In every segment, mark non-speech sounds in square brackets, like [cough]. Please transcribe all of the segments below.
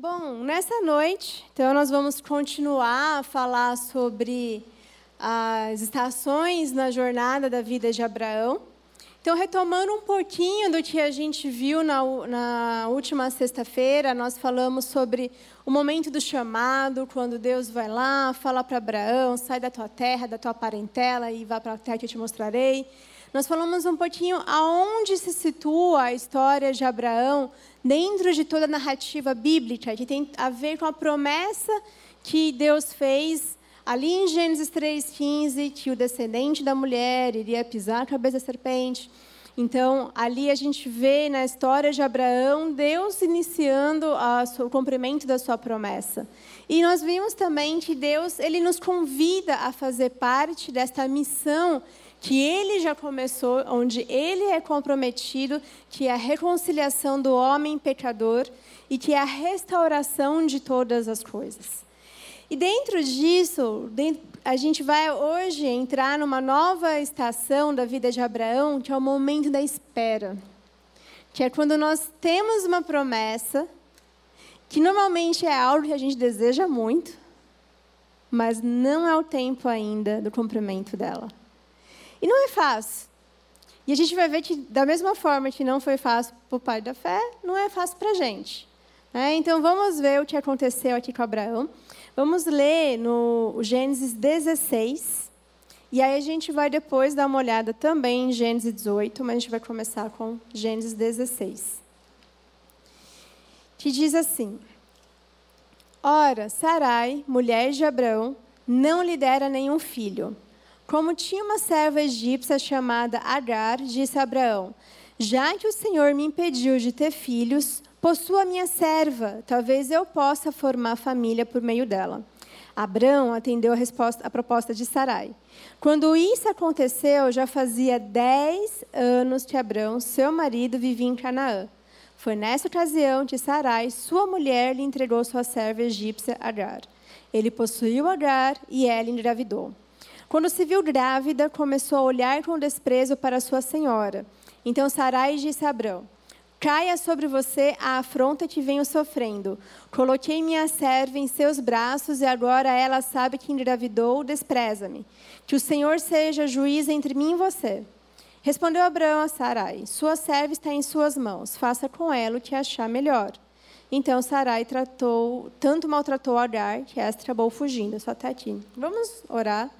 Bom, nessa noite, então nós vamos continuar a falar sobre as estações na jornada da vida de Abraão. Então, retomando um pouquinho do que a gente viu na, na última sexta-feira, nós falamos sobre o momento do chamado, quando Deus vai lá, fala para Abraão: sai da tua terra, da tua parentela e vá para a terra que eu te mostrarei. Nós falamos um pouquinho aonde se situa a história de Abraão dentro de toda a narrativa bíblica, que tem a ver com a promessa que Deus fez ali em Gênesis 3,15, que o descendente da mulher iria pisar a cabeça da serpente. Então, ali a gente vê na história de Abraão Deus iniciando o cumprimento da sua promessa. E nós vimos também que Deus ele nos convida a fazer parte desta missão que ele já começou, onde ele é comprometido, que é a reconciliação do homem pecador e que é a restauração de todas as coisas. E dentro disso, a gente vai hoje entrar numa nova estação da vida de Abraão, que é o momento da espera. Que é quando nós temos uma promessa, que normalmente é algo que a gente deseja muito, mas não é o tempo ainda do cumprimento dela. E não é fácil. E a gente vai ver que, da mesma forma que não foi fácil para o pai da fé, não é fácil para a gente. É, então, vamos ver o que aconteceu aqui com Abraão. Vamos ler no Gênesis 16. E aí a gente vai depois dar uma olhada também em Gênesis 18, mas a gente vai começar com Gênesis 16. Que diz assim: Ora, Sarai, mulher de Abraão, não lhe dera nenhum filho. Como tinha uma serva egípcia chamada Agar, disse Abraão: Já que o Senhor me impediu de ter filhos, possua minha serva, talvez eu possa formar família por meio dela. Abraão atendeu a, resposta, a proposta de Sarai. Quando isso aconteceu, já fazia dez anos que Abraão, seu marido, vivia em Canaã. Foi nessa ocasião que Sarai, sua mulher, lhe entregou sua serva egípcia Agar. Ele possuiu Agar e ela engravidou. Quando se viu grávida, começou a olhar com desprezo para sua senhora. Então Sarai disse a Abrão: Caia sobre você a afronta que venho sofrendo. Coloquei minha serva em seus braços e agora ela sabe que engravidou, despreza-me. Que o Senhor seja juiz entre mim e você. Respondeu Abraão a Sarai: Sua serva está em suas mãos. Faça com ela o que achar melhor. Então Sarai tratou, tanto maltratou Agar que esta acabou fugindo. Só até aqui. Vamos orar.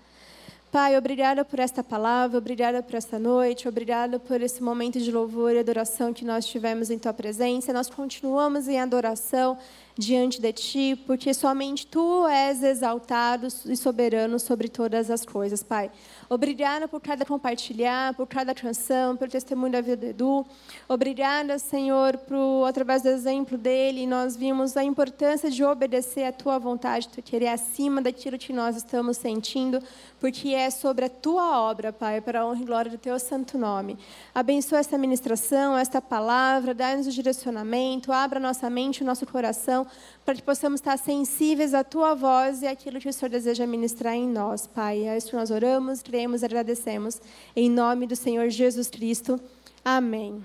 Pai, obrigada por esta palavra, obrigada por esta noite, obrigada por esse momento de louvor e adoração que nós tivemos em Tua presença. Nós continuamos em adoração diante de Ti, porque somente Tu és exaltado e soberano sobre todas as coisas, Pai. Obrigada por cada compartilhar, por cada canção, pelo testemunho da vida do Edu. Obrigada, Senhor, por, através do exemplo dele, nós vimos a importância de obedecer à Tua vontade, Tu querer acima daquilo que nós estamos sentindo, porque é sobre a Tua obra, Pai, para a honra e glória do Teu santo nome. Abençoa esta ministração, esta palavra, dá-nos o direcionamento, abra nossa mente e nosso coração para que possamos estar sensíveis à Tua voz e àquilo que o Senhor deseja ministrar em nós, Pai. É isso que nós oramos, cremos e agradecemos. Em nome do Senhor Jesus Cristo. Amém.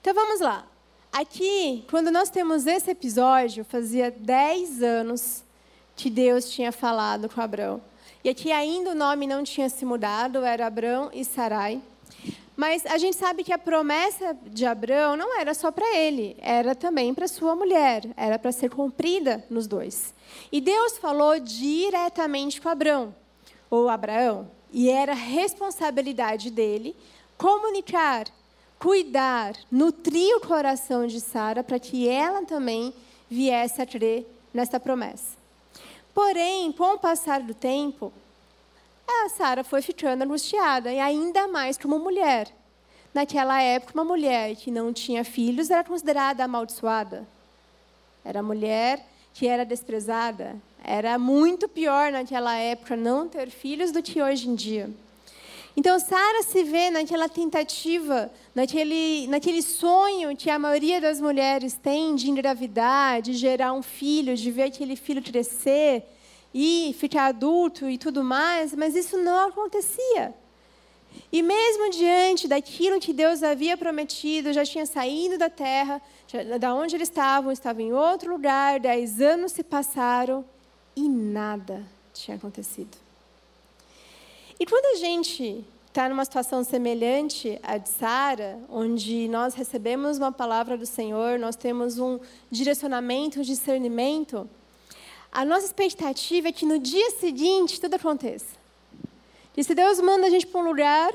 Então vamos lá. Aqui, quando nós temos esse episódio, fazia 10 anos que Deus tinha falado com Abraão. E aqui ainda o nome não tinha se mudado, era Abraão e Sarai. Mas a gente sabe que a promessa de Abraão não era só para ele, era também para sua mulher, era para ser cumprida nos dois. E Deus falou diretamente com Abraão, ou Abraão, e era responsabilidade dele comunicar, cuidar, nutrir o coração de Sara para que ela também viesse a crer nessa promessa. Porém, com o passar do tempo, a Sara foi ficando angustiada, e ainda mais como mulher. Naquela época, uma mulher que não tinha filhos era considerada amaldiçoada. Era mulher que era desprezada. Era muito pior naquela época não ter filhos do que hoje em dia. Então, Sara se vê naquela tentativa, naquele, naquele sonho que a maioria das mulheres tem de engravidar, de gerar um filho, de ver aquele filho crescer e ficar adulto e tudo mais, mas isso não acontecia. E mesmo diante daquilo que Deus havia prometido, já tinha saído da terra, já, da onde eles estavam, estavam em outro lugar, dez anos se passaram e nada tinha acontecido. E quando a gente está numa situação semelhante à de Sara, onde nós recebemos uma palavra do Senhor, nós temos um direcionamento, um discernimento, a nossa expectativa é que no dia seguinte tudo aconteça. E se Deus manda a gente para um lugar,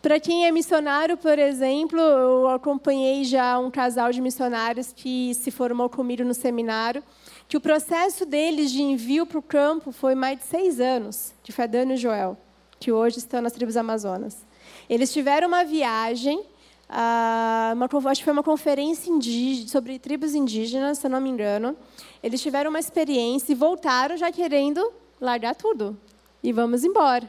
para quem é missionário, por exemplo, eu acompanhei já um casal de missionários que se formou comigo no seminário, que o processo deles de envio para o campo foi mais de seis anos, de Fedano e Joel, que hoje estão nas tribos amazonas. Eles tiveram uma viagem, uma, acho que foi uma conferência indígena, sobre tribos indígenas, se eu não me engano. Eles tiveram uma experiência e voltaram já querendo largar tudo. E vamos embora.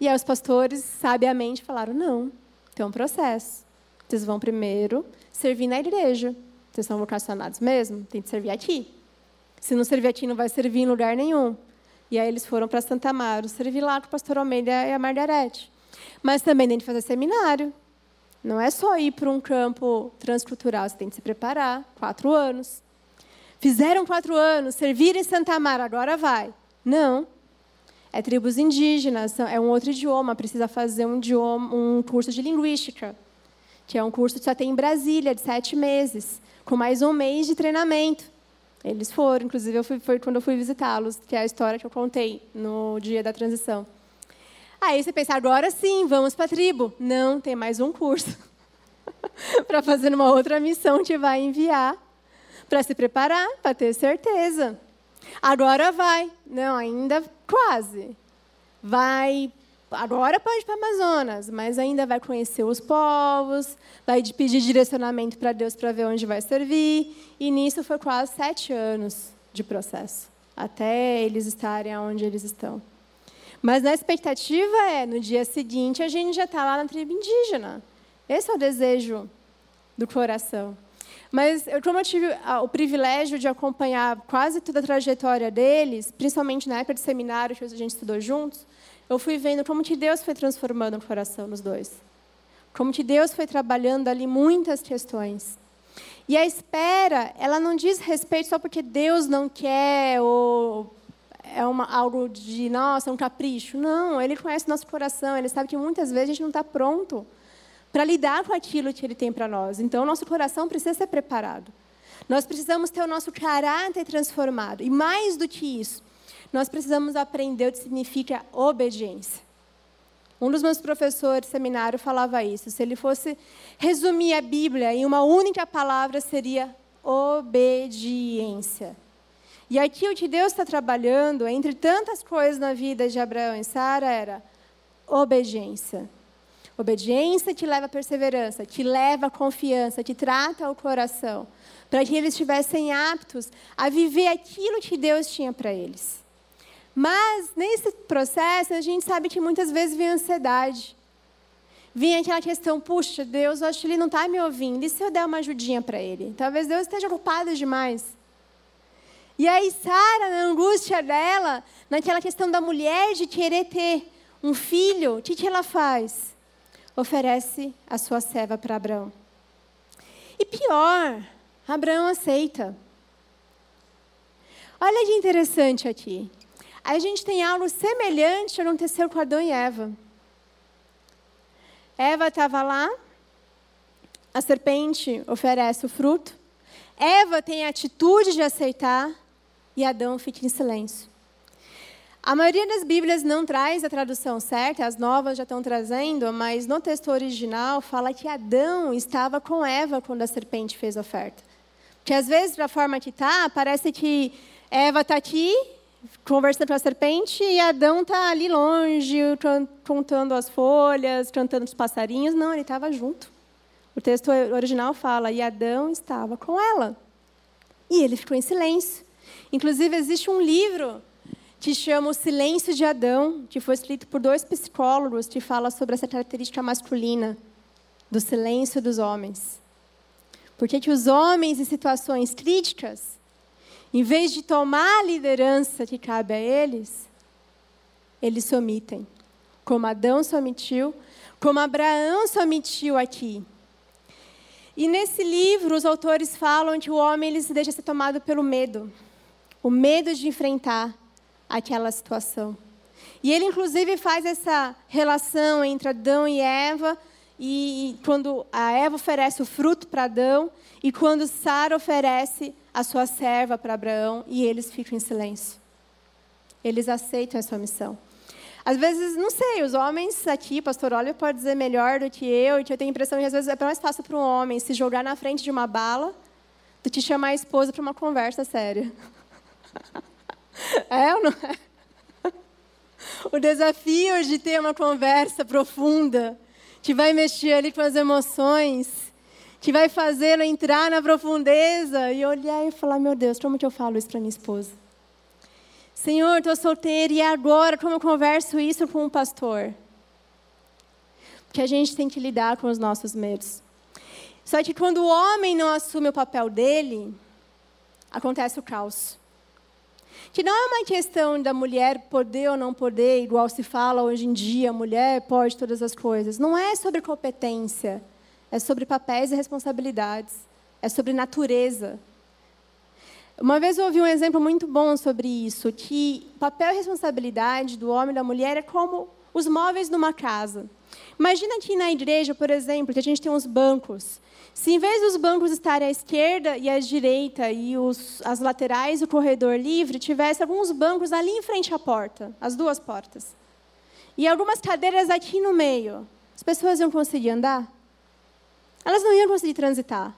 E aí os pastores, sabiamente, falaram: não, tem um processo. Vocês vão primeiro servir na igreja. Vocês são vocacionados mesmo? Tem que servir aqui. Se não servir aqui, não vai servir em lugar nenhum. E aí eles foram para Santa Amaro, servir lá com o pastor Almeida e a Margarete. Mas também tem que fazer seminário. Não é só ir para um campo transcultural, você tem que se preparar. Quatro anos. Fizeram quatro anos, servir em Santa Amaro, agora vai. Não é tribos indígenas, é um outro idioma, precisa fazer um, idioma, um curso de linguística, que é um curso que só tem em Brasília, de sete meses, com mais um mês de treinamento. Eles foram, inclusive eu fui, foi quando eu fui visitá-los, que é a história que eu contei no dia da transição. Aí você pensa, agora sim, vamos para a tribo. Não, tem mais um curso [laughs] para fazer uma outra missão que vai enviar, para se preparar, para ter certeza. Agora vai. Não, ainda quase. Vai. Agora pode ir para Amazonas, mas ainda vai conhecer os povos, vai pedir direcionamento para Deus para ver onde vai servir. E nisso foi quase sete anos de processo, até eles estarem onde eles estão. Mas na expectativa é, no dia seguinte, a gente já está lá na tribo indígena. Esse é o desejo do coração. Mas como eu tive o privilégio de acompanhar quase toda a trajetória deles, principalmente na época de seminário que a gente estudou juntos, eu fui vendo como que Deus foi transformando o coração dos dois. Como que Deus foi trabalhando ali muitas questões. E a espera, ela não diz respeito só porque Deus não quer ou é uma, algo de, nossa, um capricho. Não, Ele conhece nosso coração, Ele sabe que muitas vezes a gente não está pronto para lidar com aquilo que Ele tem para nós. Então, o nosso coração precisa ser preparado. Nós precisamos ter o nosso caráter transformado. E mais do que isso, nós precisamos aprender o que significa obediência. Um dos meus professores de seminário falava isso. Se ele fosse resumir a Bíblia em uma única palavra, seria obediência. E aqui o que Deus está trabalhando, entre tantas coisas na vida de Abraão e Sara, era obediência. Obediência te leva à perseverança, te leva à confiança, te trata o coração, para que eles estivessem aptos a viver aquilo que Deus tinha para eles. Mas nesse processo a gente sabe que muitas vezes vem ansiedade. Vem aquela questão, puxa, Deus, eu acho que ele não está me ouvindo. E se eu der uma ajudinha para ele? Talvez Deus esteja ocupado demais. E aí, Sara, na angústia dela, naquela questão da mulher de querer ter um filho, o que, que ela faz? oferece a sua serva para Abraão. E pior, Abraão aceita. Olha que interessante aqui. A gente tem algo semelhante que aconteceu com Adão e Eva. Eva estava lá, a serpente oferece o fruto, Eva tem a atitude de aceitar e Adão fica em silêncio. A maioria das Bíblias não traz a tradução certa, as novas já estão trazendo, mas no texto original fala que Adão estava com Eva quando a serpente fez a oferta. Porque às vezes, da forma que está, parece que Eva está aqui conversando com a serpente e Adão está ali longe, contando as folhas, cantando os passarinhos. Não, ele estava junto. O texto original fala, e Adão estava com ela. E ele ficou em silêncio. Inclusive, existe um livro que chama O Silêncio de Adão, que foi escrito por dois psicólogos, que fala sobre essa característica masculina do silêncio dos homens. Por que os homens, em situações críticas, em vez de tomar a liderança que cabe a eles, eles se omitem. Como Adão se omitiu, como Abraão se omitiu aqui. E nesse livro, os autores falam que o homem ele se deixa ser tomado pelo medo o medo de enfrentar aquela situação. E ele, inclusive, faz essa relação entre Adão e Eva, e quando a Eva oferece o fruto para Adão, e quando Sara oferece a sua serva para Abraão, e eles ficam em silêncio. Eles aceitam essa missão. Às vezes, não sei, os homens aqui, pastor Olha pode dizer melhor do que eu, que eu tenho a impressão que às vezes é mais fácil para um homem se jogar na frente de uma bala do que chamar a esposa para uma conversa séria. [laughs] É ou não é? O desafio de ter uma conversa profunda, que vai mexer ali com as emoções, que vai fazê-lo entrar na profundeza e olhar e falar: Meu Deus, como que eu falo isso para minha esposa? Senhor, estou solteira e agora como eu converso isso com um pastor? Porque a gente tem que lidar com os nossos medos. Só que quando o homem não assume o papel dele, acontece o caos. Que não é uma questão da mulher poder ou não poder, igual se fala hoje em dia, mulher pode todas as coisas. Não é sobre competência, é sobre papéis e responsabilidades, é sobre natureza. Uma vez eu ouvi um exemplo muito bom sobre isso, que papel e responsabilidade do homem e da mulher é como os móveis numa casa. Imagina aqui na igreja, por exemplo, que a gente tem uns bancos. Se em vez dos bancos estarem à esquerda e à direita e os, as laterais o corredor livre, tivesse alguns bancos ali em frente à porta, as duas portas. E algumas cadeiras aqui no meio, as pessoas iam conseguir andar? Elas não iam conseguir transitar.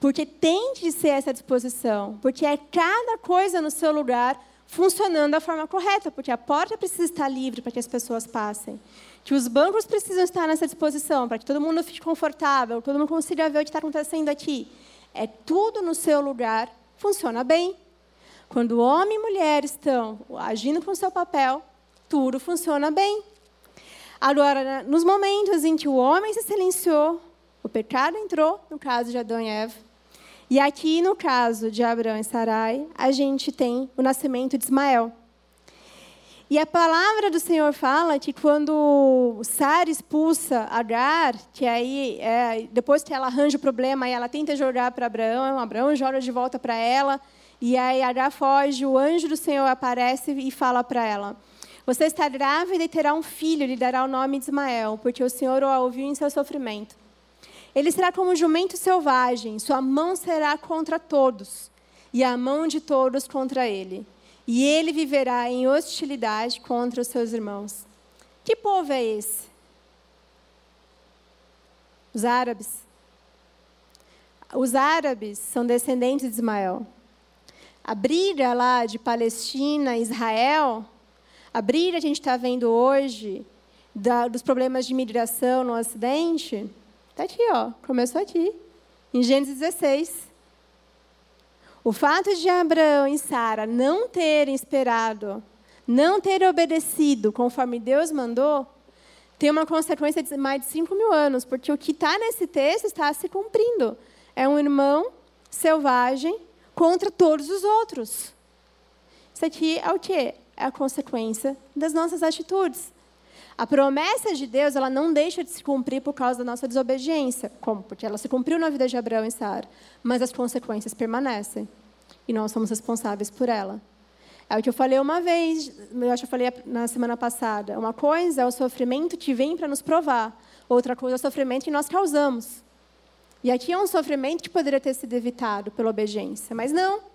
Porque tem de ser essa disposição, porque é cada coisa no seu lugar funcionando da forma correta, porque a porta precisa estar livre para que as pessoas passem. Que os bancos precisam estar nessa disposição, para que todo mundo fique confortável, todo mundo consiga ver o que está acontecendo aqui. É tudo no seu lugar, funciona bem. Quando homem e mulher estão agindo com o seu papel, tudo funciona bem. Agora, nos momentos em que o homem se silenciou, o pecado entrou, no caso de Adão e Eva, e aqui, no caso de Abraão e Sarai, a gente tem o nascimento de Ismael. E a palavra do Senhor fala que quando Sara expulsa Agar, que aí, é, depois que ela arranja o problema, ela tenta jogar para Abraão, Abraão joga de volta para ela, e aí Agar foge, o anjo do Senhor aparece e fala para ela: Você está grávida e terá um filho, lhe dará o nome de Ismael, porque o Senhor o ouviu em seu sofrimento. Ele será como um jumento selvagem, sua mão será contra todos, e a mão de todos contra ele. E ele viverá em hostilidade contra os seus irmãos. Que povo é esse? Os árabes. Os árabes são descendentes de Ismael. A briga lá de Palestina Israel, a briga que a gente está vendo hoje, da, dos problemas de migração no Ocidente, Está aqui, ó. Começou aqui, em Gênesis 16. O fato de Abraão e Sara não terem esperado, não terem obedecido conforme Deus mandou, tem uma consequência de mais de 5 mil anos, porque o que está nesse texto está se cumprindo. É um irmão selvagem contra todos os outros. Isso aqui é o quê? É a consequência das nossas atitudes. A promessa de Deus, ela não deixa de se cumprir por causa da nossa desobediência. Como? Porque ela se cumpriu na vida de Abraão e Sara, mas as consequências permanecem. E nós somos responsáveis por ela. É o que eu falei uma vez, eu acho que eu falei na semana passada. Uma coisa é o sofrimento que vem para nos provar, outra coisa é o sofrimento que nós causamos. E aqui é um sofrimento que poderia ter sido evitado pela obediência, mas não.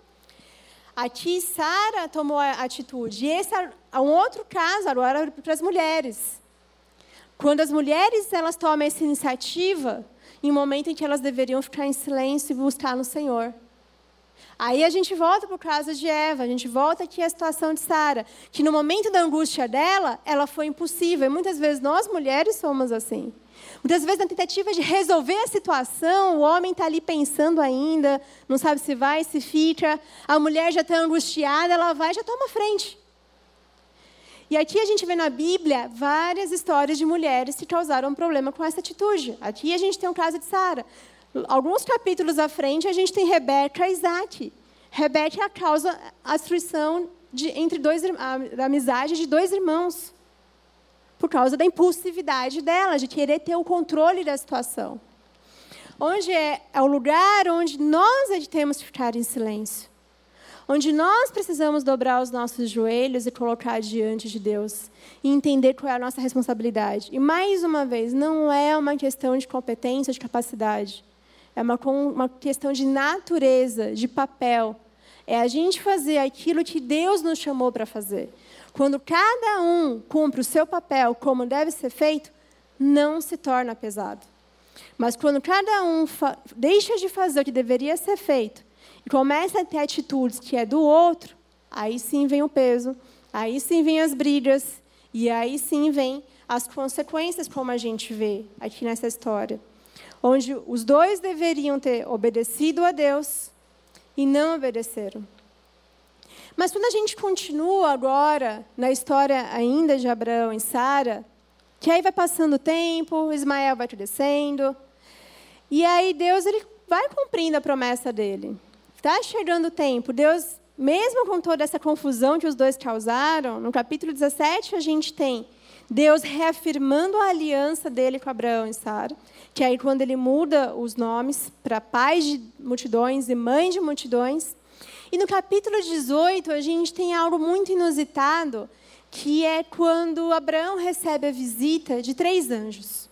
Aqui Sara tomou a atitude. E esse é um outro caso agora para as mulheres. Quando as mulheres elas tomam essa iniciativa, em um momento em que elas deveriam ficar em silêncio e buscar no Senhor. Aí a gente volta para o caso de Eva, a gente volta aqui à situação de Sara, que no momento da angústia dela, ela foi impossível. E muitas vezes nós mulheres somos assim. Muitas vezes, na tentativa de resolver a situação, o homem está ali pensando ainda, não sabe se vai, se fica. A mulher já está angustiada, ela vai já toma frente. E aqui a gente vê na Bíblia várias histórias de mulheres que causaram problema com essa atitude. Aqui a gente tem o caso de Sara. Alguns capítulos à frente a gente tem Rebeca e Isaac. Rebeca é causa a destruição de, entre dois, a, a amizade de dois irmãos. Por causa da impulsividade dela, de querer ter o controle da situação. Onde é, é o lugar onde nós é temos que ficar em silêncio. Onde nós precisamos dobrar os nossos joelhos e colocar diante de Deus. E entender qual é a nossa responsabilidade. E, mais uma vez, não é uma questão de competência, de capacidade. É uma, uma questão de natureza, de papel. É a gente fazer aquilo que Deus nos chamou para fazer. Quando cada um cumpre o seu papel como deve ser feito, não se torna pesado. Mas quando cada um deixa de fazer o que deveria ser feito e começa a ter atitudes que é do outro, aí sim vem o peso, aí sim vem as brigas e aí sim vem as consequências, como a gente vê aqui nessa história. Onde os dois deveriam ter obedecido a Deus e não obedeceram. Mas quando a gente continua agora na história ainda de Abraão e Sara, que aí vai passando o tempo, Ismael vai crescendo, e aí Deus ele vai cumprindo a promessa dele. Está chegando o tempo. Deus, mesmo com toda essa confusão que os dois causaram, no capítulo 17 a gente tem Deus reafirmando a aliança dele com Abraão e Sara, que aí quando ele muda os nomes para pai de multidões e mãe de multidões. E no capítulo 18 a gente tem algo muito inusitado, que é quando Abraão recebe a visita de três anjos.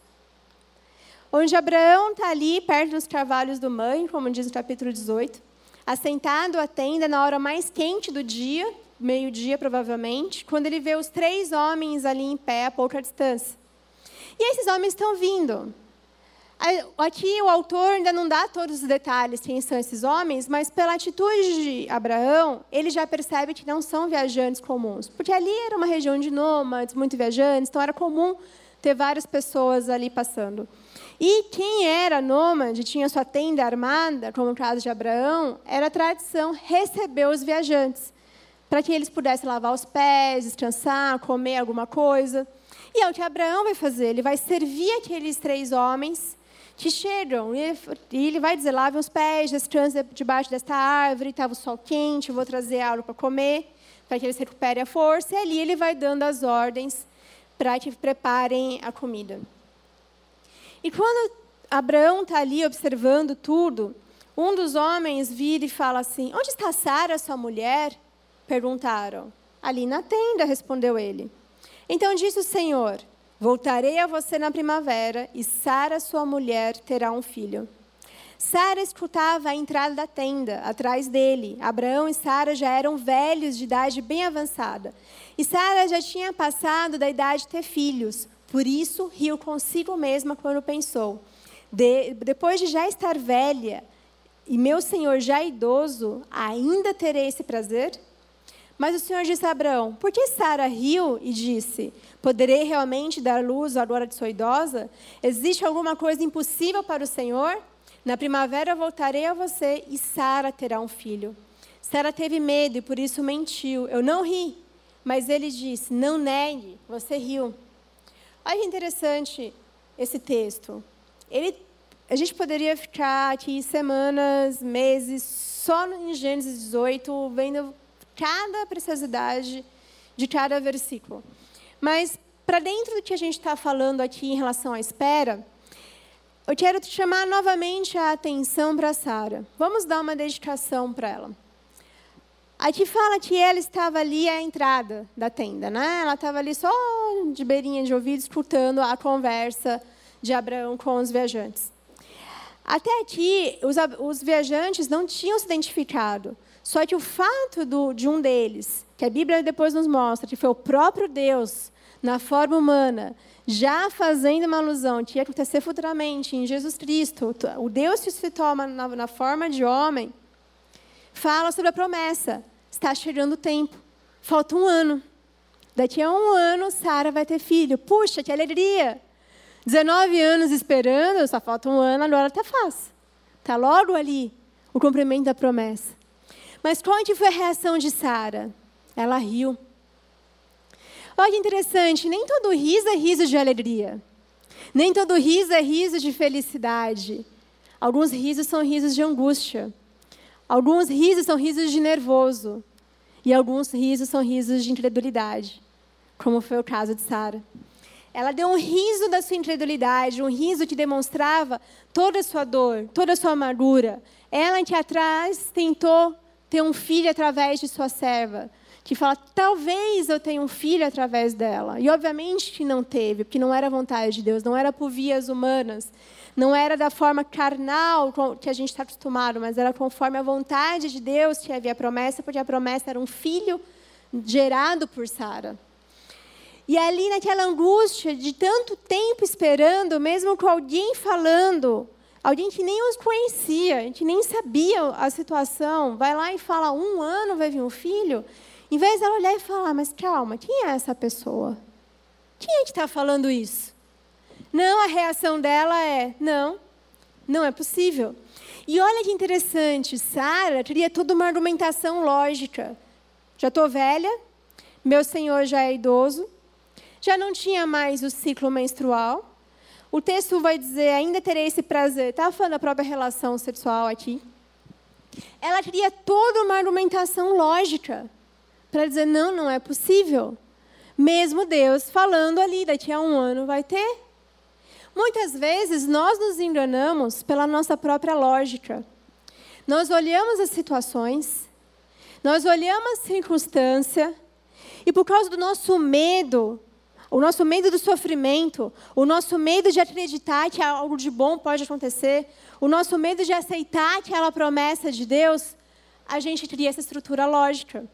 Onde Abraão está ali, perto dos carvalhos do mãe, como diz no capítulo 18, assentado à tenda na hora mais quente do dia, meio-dia provavelmente, quando ele vê os três homens ali em pé a pouca distância. E esses homens estão vindo. Aqui o autor ainda não dá todos os detalhes quem são esses homens, mas pela atitude de Abraão, ele já percebe que não são viajantes comuns. Porque ali era uma região de nômades, muito viajantes, então era comum ter várias pessoas ali passando. E quem era nômade, tinha sua tenda armada, como no caso de Abraão, era tradição receber os viajantes, para que eles pudessem lavar os pés, descansar, comer alguma coisa. E é o que Abraão vai fazer, ele vai servir aqueles três homens que chegam. E ele vai dizer: lavem os pés, descansem debaixo desta árvore, estava o sol quente, vou trazer algo para comer, para que eles recuperem a força. E ali ele vai dando as ordens para que preparem a comida. E quando Abraão está ali observando tudo, um dos homens vira e fala assim: Onde está Sara, sua mulher? Perguntaram. Ali na tenda, respondeu ele. Então disse o Senhor: Voltarei a você na primavera, e Sara, sua mulher, terá um filho. Sara escutava a entrada da tenda, atrás dele. Abraão e Sara já eram velhos de idade bem avançada. E Sara já tinha passado da idade de ter filhos. Por isso, riu consigo mesma quando pensou: de, depois de já estar velha e meu senhor já idoso, ainda terei esse prazer? Mas o Senhor disse a Abraão: Por que Sara riu e disse: Poderei realmente dar luz agora que sou idosa? Existe alguma coisa impossível para o Senhor? Na primavera voltarei a você e Sara terá um filho. Sara teve medo e por isso mentiu. Eu não ri. Mas ele disse: Não negue, você riu. Olha que interessante esse texto. Ele, a gente poderia ficar aqui semanas, meses, só em Gênesis 18, vendo cada preciosidade de cada versículo. Mas, para dentro do que a gente está falando aqui em relação à espera, eu quero te chamar novamente a atenção para Sara. Vamos dar uma dedicação para ela. Aqui fala que ela estava ali à entrada da tenda, né? Ela estava ali só de beirinha de ouvido, escutando a conversa de Abraão com os viajantes. Até aqui, os, os viajantes não tinham se identificado. Só que o fato do, de um deles, que a Bíblia depois nos mostra, que foi o próprio Deus, na forma humana, já fazendo uma alusão que ia acontecer futuramente em Jesus Cristo, o Deus que se toma na, na forma de homem, fala sobre a promessa. Está chegando o tempo. Falta um ano. Daqui a um ano, Sara vai ter filho. Puxa, que alegria! 19 anos esperando, só falta um ano, agora está fácil. Está logo ali o cumprimento da promessa. Mas qual foi a reação de Sara? Ela riu. Olha interessante, nem todo riso é riso de alegria. Nem todo riso é riso de felicidade. Alguns risos são risos de angústia. Alguns risos são risos de nervoso. E alguns risos são risos de incredulidade, como foi o caso de Sara. Ela deu um riso da sua incredulidade, um riso que demonstrava toda a sua dor, toda a sua amargura. Ela que atrás tentou ter um filho através de sua serva, que fala: talvez eu tenha um filho através dela. E obviamente que não teve, porque não era vontade de Deus, não era por vias humanas, não era da forma carnal que a gente está acostumado, mas era conforme a vontade de Deus que havia promessa, porque a promessa era um filho gerado por Sara. E ali naquela angústia de tanto tempo esperando, mesmo com alguém falando, alguém que nem os conhecia, que nem sabia a situação, vai lá e fala: um ano vai vir um filho. Em vez dela olhar e falar: mas calma, quem é essa pessoa? Quem é que está falando isso? Não, a reação dela é: não, não é possível. E olha que interessante, Sara teria toda uma argumentação lógica. Já estou velha, meu senhor já é idoso, já não tinha mais o ciclo menstrual. O texto vai dizer: ainda terei esse prazer. Estava falando da própria relação sexual aqui. Ela teria toda uma argumentação lógica para dizer: não, não é possível. Mesmo Deus falando ali, daqui a um ano vai ter. Muitas vezes nós nos enganamos pela nossa própria lógica. Nós olhamos as situações, nós olhamos a circunstância, e por causa do nosso medo, o nosso medo do sofrimento, o nosso medo de acreditar que algo de bom pode acontecer, o nosso medo de aceitar aquela promessa de Deus, a gente cria essa estrutura lógica.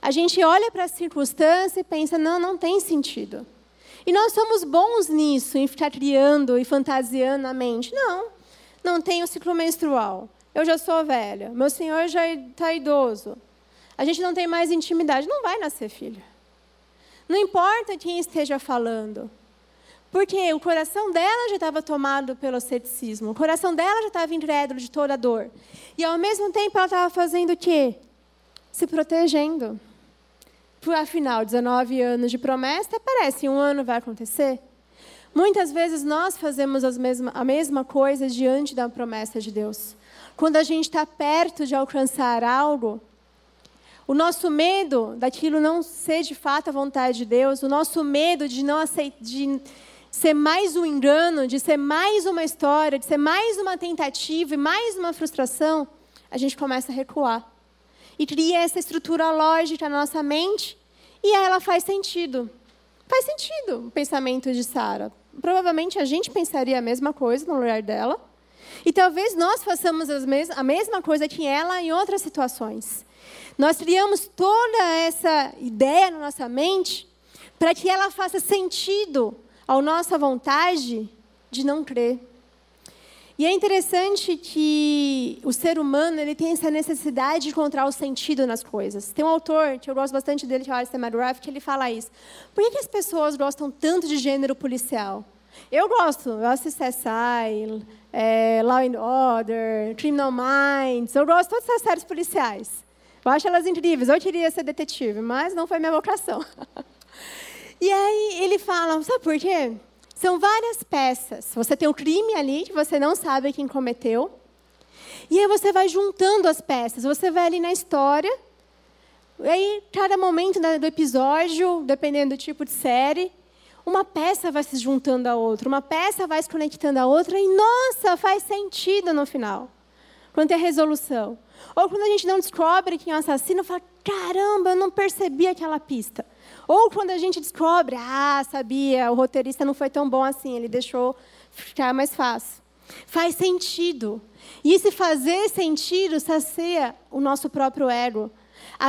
A gente olha para a circunstância e pensa: não, não tem sentido. E nós somos bons nisso, em ficar criando e fantasiando a mente. Não, não tenho ciclo menstrual. Eu já sou velha. Meu senhor já está idoso. A gente não tem mais intimidade. Não vai nascer filho. Não importa quem esteja falando. Porque o coração dela já estava tomado pelo ceticismo. O coração dela já estava incrédulo de toda a dor. E ao mesmo tempo ela estava fazendo o quê? Se protegendo. Afinal, 19 anos de promessa, parece um ano vai acontecer. Muitas vezes nós fazemos mesma, a mesma coisa diante da promessa de Deus. Quando a gente está perto de alcançar algo, o nosso medo daquilo não ser de fato a vontade de Deus, o nosso medo de não aceitar, de ser mais um engano, de ser mais uma história, de ser mais uma tentativa e mais uma frustração, a gente começa a recuar e cria essa estrutura lógica na nossa mente e ela faz sentido. Faz sentido o pensamento de Sara. Provavelmente a gente pensaria a mesma coisa no lugar dela. E talvez nós façamos a mesma coisa que ela em outras situações. Nós criamos toda essa ideia na nossa mente para que ela faça sentido à nossa vontade de não crer. E é interessante que o ser humano ele tem essa necessidade de encontrar o sentido nas coisas. Tem um autor que eu gosto bastante dele, que é o Alistair McGrath, que ele fala isso. Por que, que as pessoas gostam tanto de gênero policial? Eu gosto, eu assisto CSI, é, Law and Order, Criminal Minds, eu gosto de todas essas séries policiais. Eu acho elas incríveis. Eu queria ser detetive, mas não foi minha vocação. [laughs] e aí ele fala, sabe por quê? São várias peças. Você tem um crime ali que você não sabe quem cometeu. E aí você vai juntando as peças. Você vai ali na história. E aí, cada momento do episódio, dependendo do tipo de série, uma peça vai se juntando à outra, uma peça vai se conectando à outra, e nossa, faz sentido no final. Quando tem a resolução. Ou quando a gente não descobre quem é o assassino, fala: caramba, eu não percebi aquela pista. Ou quando a gente descobre, ah, sabia, o roteirista não foi tão bom assim, ele deixou ficar mais fácil. Faz sentido. E esse fazer sentido sacia o nosso próprio ego,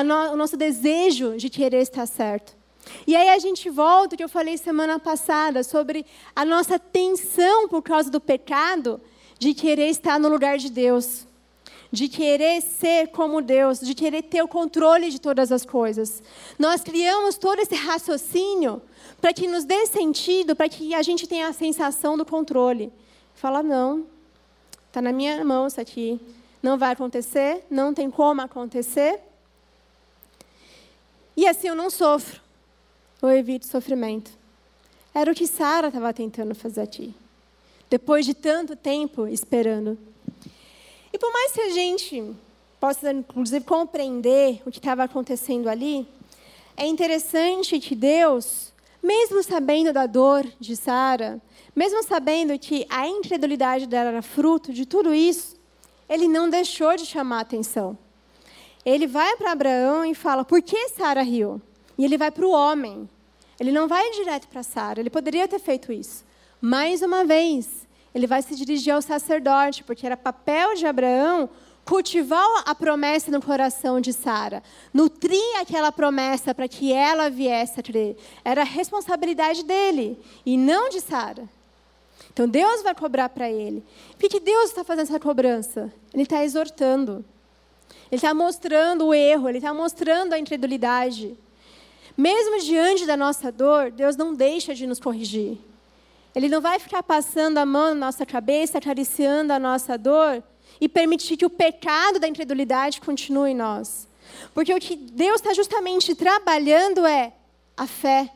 no, o nosso desejo de querer estar certo. E aí a gente volta, que eu falei semana passada, sobre a nossa tensão por causa do pecado de querer estar no lugar de Deus de querer ser como Deus, de querer ter o controle de todas as coisas. Nós criamos todo esse raciocínio para que nos dê sentido, para que a gente tenha a sensação do controle. Fala, não, está na minha mão isso aqui. Não vai acontecer, não tem como acontecer. E assim eu não sofro, ou evito sofrimento. Era o que Sara estava tentando fazer aqui. Depois de tanto tempo esperando. E por mais que a gente possa, inclusive, compreender o que estava acontecendo ali, é interessante que Deus mesmo sabendo da dor de Sara, mesmo sabendo que a incredulidade dela era fruto de tudo isso, ele não deixou de chamar a atenção. Ele vai para Abraão e fala: Por que Sara riu? E ele vai para o homem. Ele não vai direto para Sara. Ele poderia ter feito isso. Mais uma vez, ele vai se dirigir ao sacerdote, porque era papel de Abraão cultivar a promessa no coração de Sara, nutrir aquela promessa para que ela viesse a crer. Era a responsabilidade dele e não de Sara. Então Deus vai cobrar para ele. Por que Deus está fazendo essa cobrança? Ele está exortando. Ele está mostrando o erro, ele está mostrando a incredulidade. Mesmo diante da nossa dor, Deus não deixa de nos corrigir. Ele não vai ficar passando a mão na nossa cabeça, acariciando a nossa dor e permitir que o pecado da incredulidade continue em nós. Porque o que Deus está justamente trabalhando é a fé,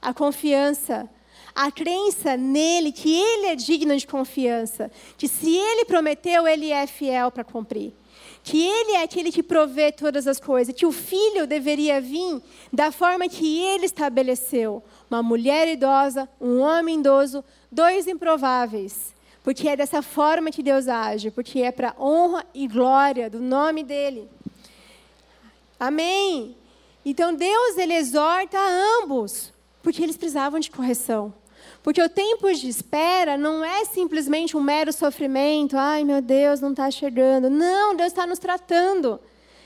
a confiança, a crença nele, que ele é digno de confiança, que se ele prometeu, ele é fiel para cumprir. Que ele é aquele que provê todas as coisas, que o filho deveria vir da forma que ele estabeleceu. Uma mulher idosa, um homem idoso, dois improváveis porque é dessa forma que Deus age, porque é para honra e glória do nome dele. Amém. Então Deus ele exorta a ambos, porque eles precisavam de correção. Porque o tempo de espera não é simplesmente um mero sofrimento, ai meu Deus, não está chegando. Não, Deus está nos tratando,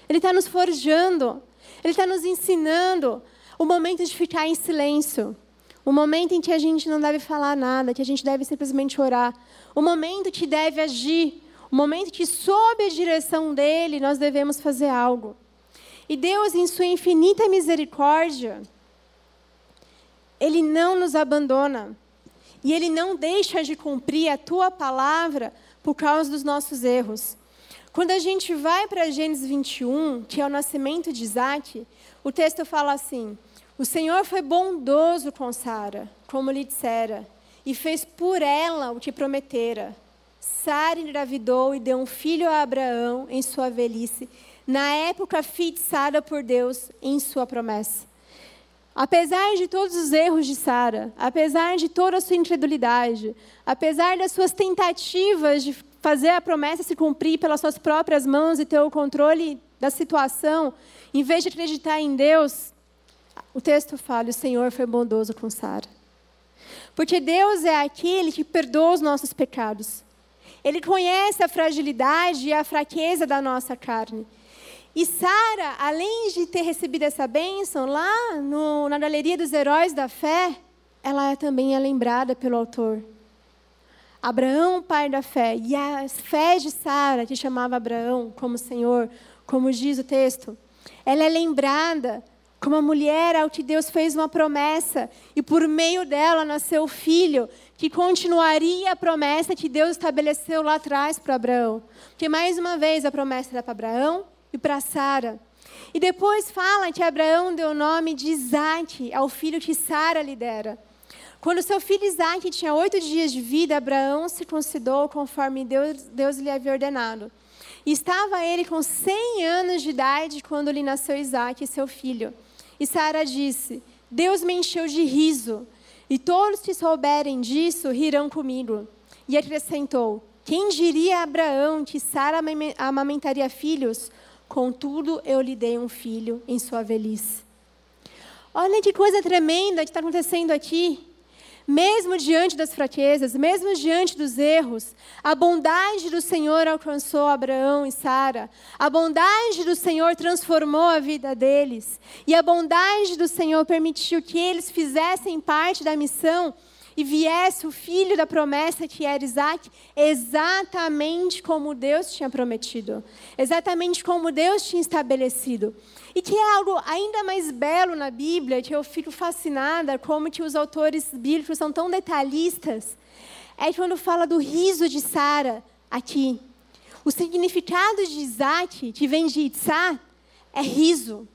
Ele está nos forjando, Ele está nos ensinando o momento de ficar em silêncio. O momento em que a gente não deve falar nada, que a gente deve simplesmente orar. O momento que deve agir. O momento que, sob a direção dele, nós devemos fazer algo. E Deus, em sua infinita misericórdia, ele não nos abandona. E ele não deixa de cumprir a tua palavra por causa dos nossos erros. Quando a gente vai para Gênesis 21, que é o nascimento de Isaac, o texto fala assim: o Senhor foi bondoso com Sara, como lhe dissera, e fez por ela o que prometera. Sara engravidou e deu um filho a Abraão em sua velhice, na época fixada por Deus em sua promessa. Apesar de todos os erros de Sara, apesar de toda a sua incredulidade, apesar das suas tentativas de fazer a promessa se cumprir pelas suas próprias mãos e ter o controle da situação, em vez de acreditar em Deus, o texto fala: o Senhor foi bondoso com Sara. Porque Deus é aquele que perdoa os nossos pecados. Ele conhece a fragilidade e a fraqueza da nossa carne. E Sara, além de ter recebido essa bênção, lá no, na galeria dos heróis da fé, ela também é lembrada pelo autor. Abraão, pai da fé, e a fé de Sara, que chamava Abraão como Senhor, como diz o texto, ela é lembrada como a mulher ao que Deus fez uma promessa e por meio dela nasceu o filho que continuaria a promessa que Deus estabeleceu lá atrás para Abraão. Porque mais uma vez a promessa era para Abraão e para Sara. E depois fala que Abraão deu o nome de Isaac ao filho que Sara lhe dera. Quando seu filho Isaac tinha oito dias de vida, Abraão se considerou conforme Deus, Deus lhe havia ordenado. E estava ele com cem anos de idade quando lhe nasceu Isaac, seu filho. E Sara disse: Deus me encheu de riso, e todos que souberem disso rirão comigo. E acrescentou: Quem diria a Abraão que Sara amamentaria filhos? Contudo, eu lhe dei um filho em sua velhice. Olha que coisa tremenda que está acontecendo aqui. Mesmo diante das fraquezas, mesmo diante dos erros, a bondade do Senhor alcançou Abraão e Sara. A bondade do Senhor transformou a vida deles. E a bondade do Senhor permitiu que eles fizessem parte da missão e viesse o filho da promessa que era Isaac, exatamente como Deus tinha prometido, exatamente como Deus tinha estabelecido. E que é algo ainda mais belo na Bíblia, que eu fico fascinada como que os autores bíblicos são tão detalhistas, é quando fala do riso de Sara aqui. O significado de Isaac, que vem de Itzá, é riso.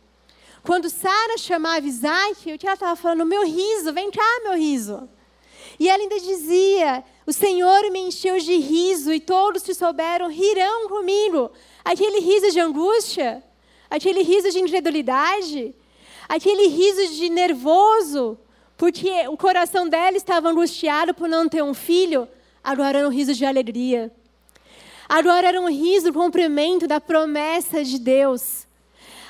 Quando Sara chamava Isaac, o que ela estava falando? Meu riso, vem cá, meu riso. E ela ainda dizia: O Senhor me encheu de riso e todos que souberam rirão comigo. Aquele riso de angústia, aquele riso de incredulidade, aquele riso de nervoso, porque o coração dela estava angustiado por não ter um filho, agora era um riso de alegria. Agora era um riso cumprimento da promessa de Deus.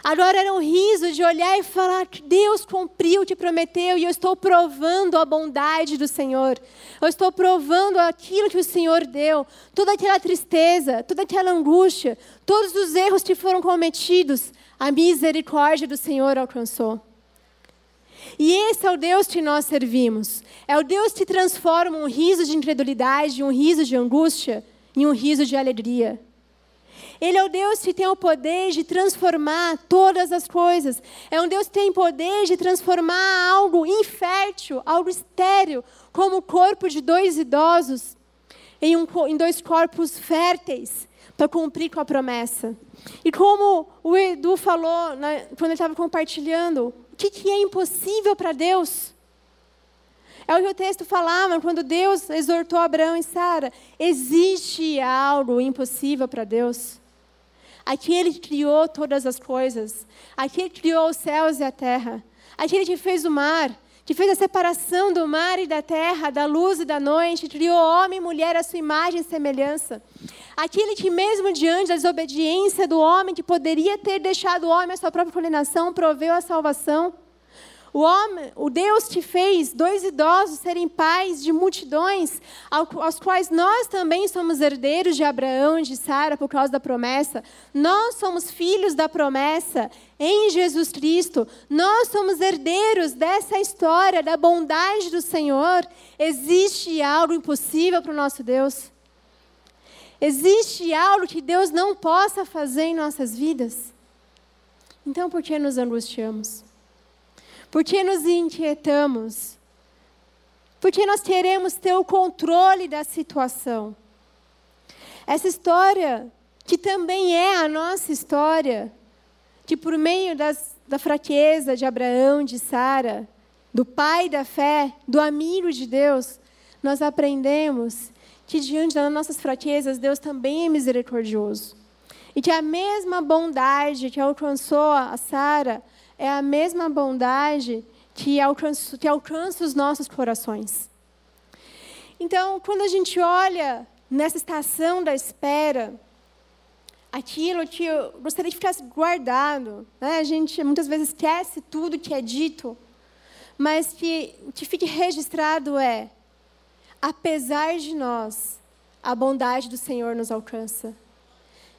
Agora era um riso de olhar e falar que Deus cumpriu que prometeu e eu estou provando a bondade do Senhor. Eu estou provando aquilo que o Senhor deu. Toda aquela tristeza, toda aquela angústia, todos os erros que foram cometidos, a misericórdia do Senhor alcançou. E esse é o Deus que nós servimos. É o Deus que transforma um riso de incredulidade, um riso de angústia, em um riso de alegria. Ele é o Deus que tem o poder de transformar todas as coisas. É um Deus que tem poder de transformar algo infértil, algo estéril, como o corpo de dois idosos, em, um, em dois corpos férteis, para cumprir com a promessa. E como o Edu falou né, quando ele estava compartilhando, o que, que é impossível para Deus? É o que o texto falava quando Deus exortou Abraão e Sara. Existe algo impossível para Deus? Aquele que criou todas as coisas, aquele que criou os céus e a terra, aquele que fez o mar, que fez a separação do mar e da terra, da luz e da noite, criou homem e mulher à sua imagem e semelhança. Aquele que, mesmo diante da desobediência do homem, que poderia ter deixado o homem à sua própria condenação, proveu a salvação. O, homem, o Deus te fez dois idosos serem pais de multidões, aos quais nós também somos herdeiros de Abraão de Sara por causa da promessa. Nós somos filhos da promessa em Jesus Cristo. Nós somos herdeiros dessa história da bondade do Senhor. Existe algo impossível para o nosso Deus? Existe algo que Deus não possa fazer em nossas vidas? Então, por que nos angustiamos? Por que nos inquietamos? Porque nós queremos ter o controle da situação. Essa história, que também é a nossa história, que por meio das, da fraqueza de Abraão, de Sara, do pai da fé, do amigo de Deus, nós aprendemos que diante das nossas fraquezas, Deus também é misericordioso. E que a mesma bondade que alcançou a Sara é a mesma bondade que alcança, que alcança os nossos corações. Então, quando a gente olha nessa estação da espera, aquilo que eu gostaria que ficasse guardado, né? a gente muitas vezes esquece tudo que é dito, mas que que fique registrado é, apesar de nós, a bondade do Senhor nos alcança.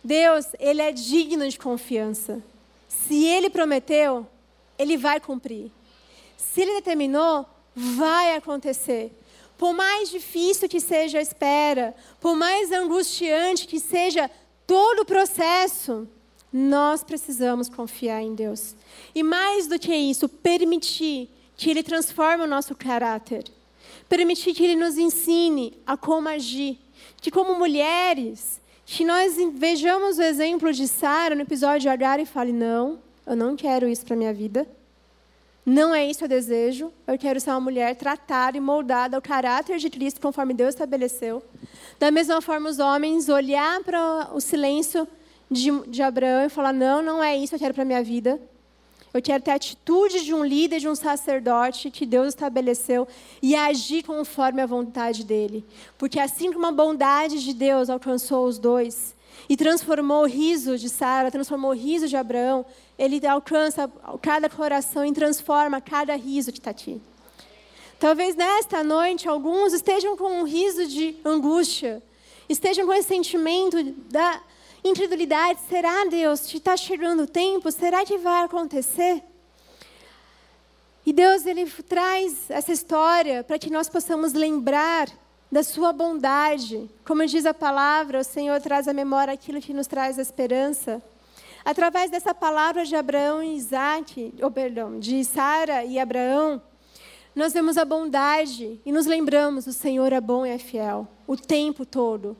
Deus, Ele é digno de confiança. Se ele prometeu, ele vai cumprir. Se ele determinou, vai acontecer. Por mais difícil que seja a espera, por mais angustiante que seja todo o processo, nós precisamos confiar em Deus. E mais do que isso, permitir que Ele transforme o nosso caráter. Permitir que Ele nos ensine a como agir. Que, como mulheres, que nós vejamos o exemplo de Sara no episódio de Agar e fale: não, eu não quero isso para minha vida. Não é isso que eu desejo. Eu quero ser uma mulher tratada e moldada ao caráter de Cristo conforme Deus estabeleceu. Da mesma forma, os homens olhar para o silêncio de, de Abraão e falar: não, não é isso que eu quero para minha vida. Eu quero ter a atitude de um líder, de um sacerdote que Deus estabeleceu e agir conforme a vontade dele. Porque assim como a bondade de Deus alcançou os dois e transformou o riso de Sara, transformou o riso de Abraão, ele alcança cada coração e transforma cada riso está aqui. Talvez nesta noite alguns estejam com um riso de angústia, estejam com esse sentimento da incredulidade: será, Deus, que está chegando o tempo? Será que vai acontecer? E Deus ele traz essa história para que nós possamos lembrar da sua bondade. Como diz a palavra, o Senhor traz à memória aquilo que nos traz a esperança. Através dessa palavra de Abraão e Isaac, ou perdão, de Sara e Abraão, nós vemos a bondade e nos lembramos: o Senhor é bom e é fiel, o tempo todo.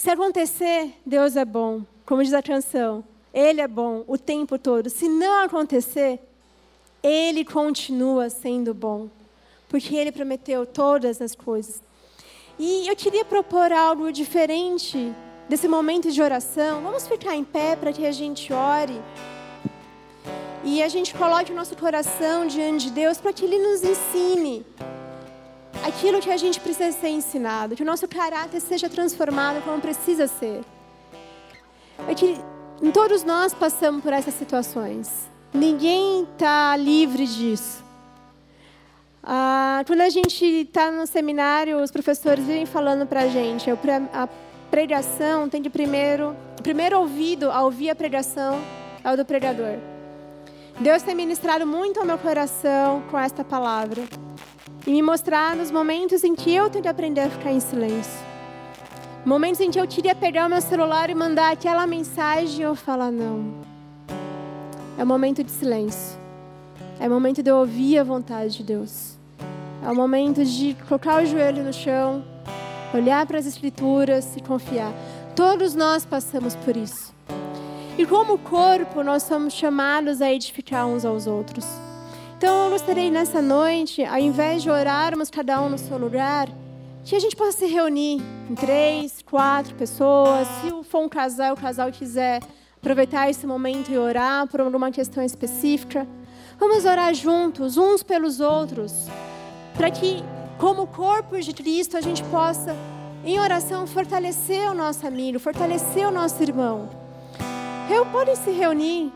Se acontecer, Deus é bom, como diz a canção. Ele é bom o tempo todo. Se não acontecer, Ele continua sendo bom, porque Ele prometeu todas as coisas. E eu queria propor algo diferente desse momento de oração. Vamos ficar em pé para que a gente ore. e a gente coloque o nosso coração diante de Deus para que Ele nos ensine aquilo que a gente precisa ser ensinado, que o nosso caráter seja transformado como precisa ser. É que todos nós passamos por essas situações. Ninguém está livre disso. Ah, quando a gente está no seminário, os professores vêm falando para a gente, a pregação tem de primeiro, o primeiro ouvido a ouvir a pregação é o do pregador. Deus tem ministrado muito ao meu coração com esta palavra e me mostrado os momentos em que eu tenho que aprender a ficar em silêncio. Momentos em que eu queria pegar o meu celular e mandar aquela mensagem e eu falar não. É o momento de silêncio. É o momento de eu ouvir a vontade de Deus. É o momento de colocar o joelho no chão, olhar para as escrituras e confiar. Todos nós passamos por isso. E como corpo, nós somos chamados a edificar uns aos outros. Então eu gostaria nessa noite, ao invés de orarmos cada um no seu lugar, que a gente possa se reunir em três, quatro pessoas. Se for um casal, o casal quiser aproveitar esse momento e orar por alguma questão específica. Vamos orar juntos, uns pelos outros, para que, como corpo de Cristo, a gente possa, em oração, fortalecer o nosso amigo, fortalecer o nosso irmão. Eu podem se reunir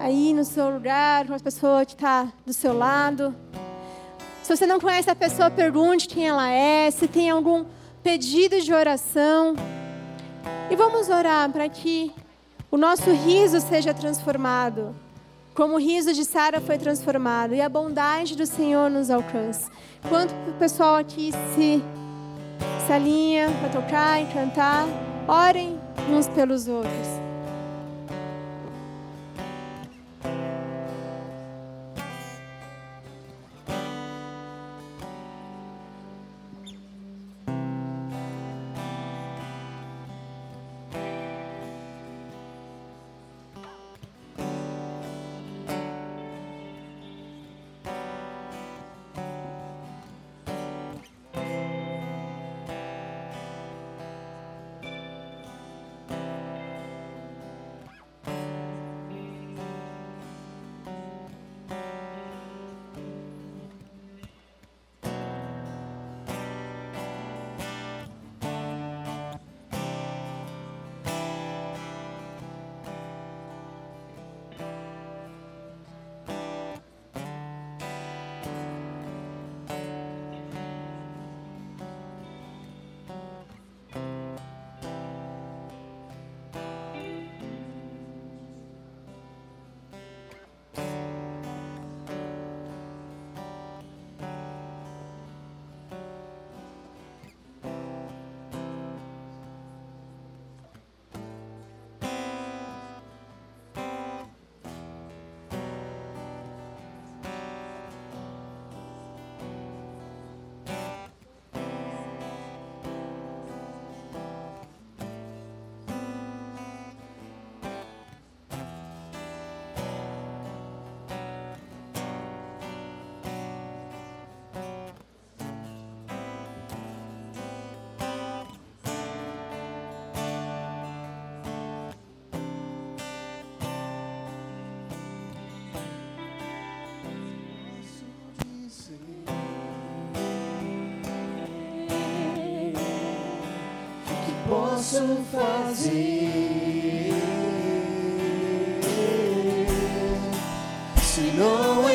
aí no seu lugar, com a pessoa que está do seu lado. Se você não conhece a pessoa, pergunte quem ela é, se tem algum pedido de oração. E vamos orar para que o nosso riso seja transformado, como o riso de Sara foi transformado, e a bondade do Senhor nos alcance. Enquanto o pessoal aqui se, se alinha para tocar e cantar, orem uns pelos outros. Posso fazer. Se não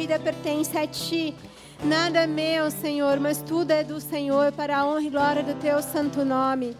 vida pertence a Ti. Nada é meu, Senhor, mas tudo é do Senhor, para a honra e glória do Teu santo nome.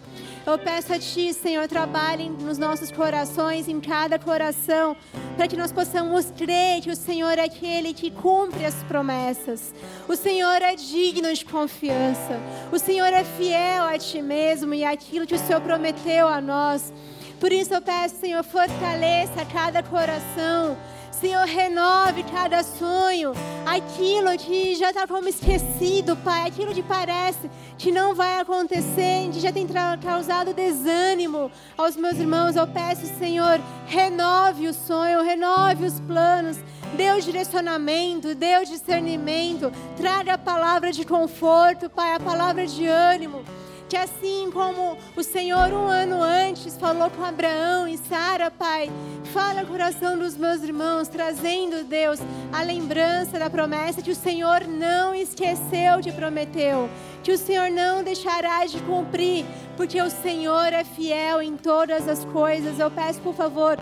Eu peço a Ti, Senhor, trabalhe nos nossos corações, em cada coração, para que nós possamos crer que o Senhor é aquele que cumpre as promessas. O Senhor é digno de confiança. O Senhor é fiel a Ti mesmo e aquilo que o Senhor prometeu a nós. Por isso eu peço, Senhor, fortaleça cada coração. Senhor, renove cada sonho. Aquilo que já está como esquecido, Pai. Aquilo que parece que não vai acontecer, que já tem causado desânimo aos meus irmãos. Eu peço, Senhor, renove o sonho, renove os planos. O direcionamento, o discernimento. Traga a palavra de conforto, Pai, a palavra de ânimo. Que assim como o Senhor um ano antes falou com Abraão e Sara, Pai, fala o coração dos meus irmãos, trazendo, Deus, a lembrança da promessa que o Senhor não esqueceu de prometeu, que o Senhor não deixará de cumprir, porque o Senhor é fiel em todas as coisas. Eu peço, por favor,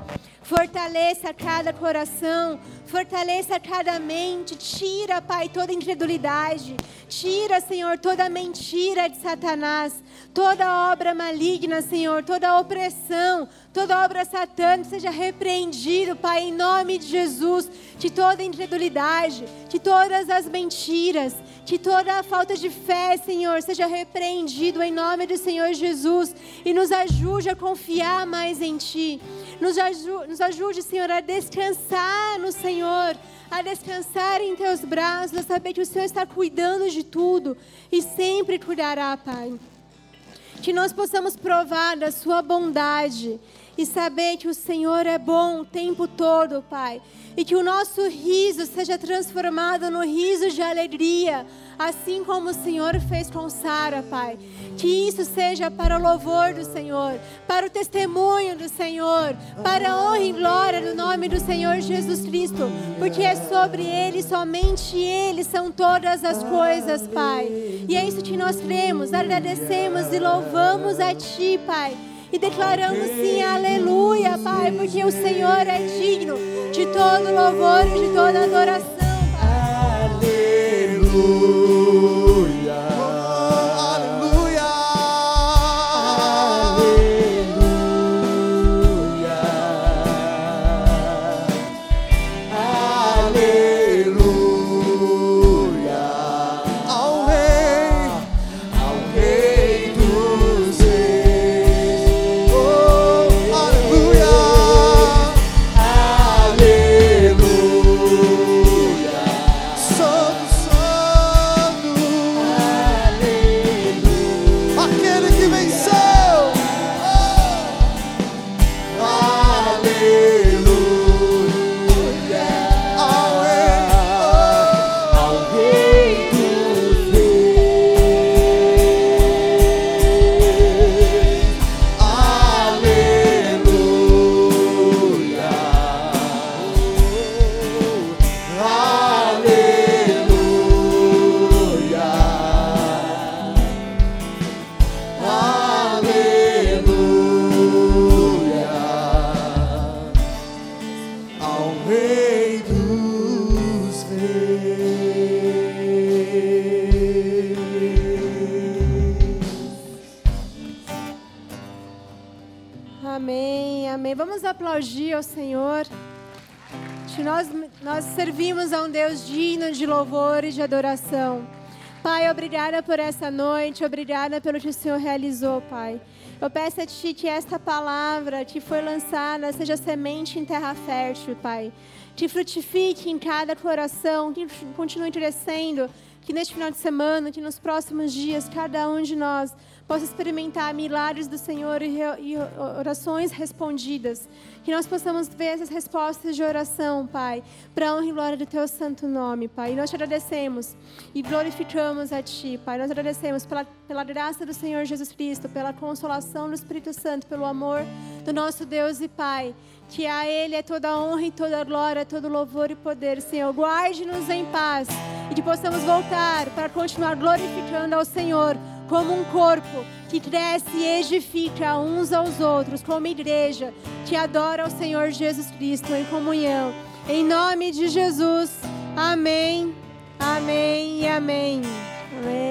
fortaleça cada coração, fortaleça cada mente, tira, Pai, toda incredulidade, tira, Senhor, toda mentira de Satanás, toda obra maligna, Senhor, toda opressão, toda obra satânica seja repreendido, Pai, em nome de Jesus, de toda incredulidade, de todas as mentiras, que toda a falta de fé, Senhor, seja repreendido em nome do Senhor Jesus e nos ajude a confiar mais em Ti. Nos, nos ajude, Senhor, a descansar no Senhor, a descansar em Teus braços, a saber que o Senhor está cuidando de tudo e sempre cuidará, Pai. Que nós possamos provar da Sua bondade e saber que o Senhor é bom o tempo todo, Pai. E que o nosso riso seja transformado no riso de alegria, assim como o Senhor fez com Sara, Pai. Que isso seja para o louvor do Senhor, para o testemunho do Senhor, para a honra e glória do nome do Senhor Jesus Cristo, porque é sobre Ele, somente Ele são todas as coisas, Pai. E é isso que nós cremos, agradecemos e louvamos a Ti, Pai. E declaramos sim, aleluia, Pai, porque o Senhor é digno de todo louvor e de toda adoração, Pai. Aleluia. Deus digno de louvor e de adoração. Pai, obrigada por essa noite, obrigada pelo que o Senhor realizou, Pai. Eu peço a Ti que esta palavra que foi lançada seja semente em terra fértil, Pai. Que frutifique em cada coração, que continue crescendo, que neste final de semana, que nos próximos dias, cada um de nós possa experimentar milagres do Senhor e, orações respondidas. Que nós possamos ver essas respostas de oração, Pai, para honra e glória do Teu santo nome, Pai. E nós te agradecemos e glorificamos a Ti, Pai. Nós agradecemos pela, pela graça do Senhor Jesus Cristo, pela consolação do Espírito Santo, pelo amor do nosso Deus e Pai. Que a Ele é toda honra e toda glória, todo louvor e poder, Senhor. Guarde-nos em paz e que possamos voltar para continuar glorificando ao Senhor como um corpo que cresce e edifica uns aos outros, como igreja que adora ao Senhor Jesus Cristo em comunhão. Em nome de Jesus, amém, amém e amém. Amém.